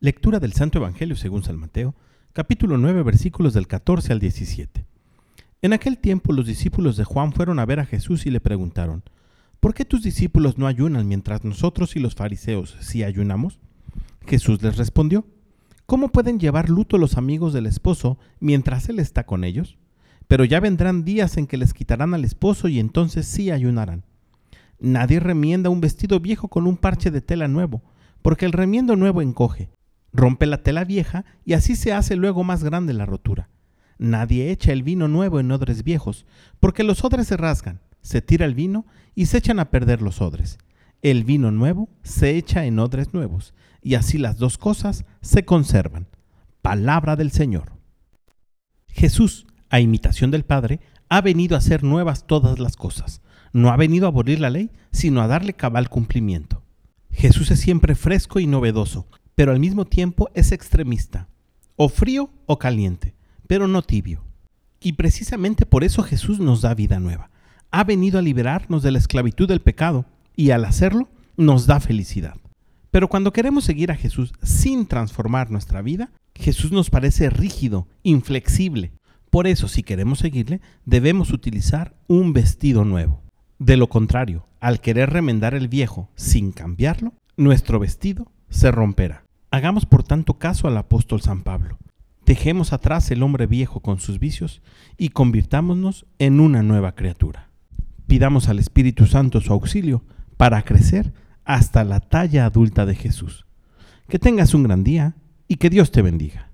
Lectura del Santo Evangelio según San Mateo, capítulo 9, versículos del 14 al 17. En aquel tiempo los discípulos de Juan fueron a ver a Jesús y le preguntaron, ¿por qué tus discípulos no ayunan mientras nosotros y los fariseos sí ayunamos? Jesús les respondió, ¿cómo pueden llevar luto los amigos del esposo mientras él está con ellos? Pero ya vendrán días en que les quitarán al esposo y entonces sí ayunarán. Nadie remienda un vestido viejo con un parche de tela nuevo, porque el remiendo nuevo encoge Rompe la tela vieja y así se hace luego más grande la rotura. Nadie echa el vino nuevo en odres viejos, porque los odres se rasgan, se tira el vino y se echan a perder los odres. El vino nuevo se echa en odres nuevos, y así las dos cosas se conservan. Palabra del Señor. Jesús, a imitación del Padre, ha venido a hacer nuevas todas las cosas. No ha venido a abolir la ley, sino a darle cabal cumplimiento. Jesús es siempre fresco y novedoso, pero al mismo tiempo es extremista, o frío o caliente, pero no tibio. Y precisamente por eso Jesús nos da vida nueva. Ha venido a liberarnos de la esclavitud del pecado y al hacerlo nos da felicidad. Pero cuando queremos seguir a Jesús sin transformar nuestra vida, Jesús nos parece rígido, inflexible. Por eso, si queremos seguirle, debemos utilizar un vestido nuevo. De lo contrario, al querer remendar el viejo sin cambiarlo, nuestro vestido se romperá. Hagamos por tanto caso al apóstol San Pablo. Dejemos atrás el hombre viejo con sus vicios y convirtámonos en una nueva criatura. Pidamos al Espíritu Santo su auxilio para crecer hasta la talla adulta de Jesús. Que tengas un gran día y que Dios te bendiga.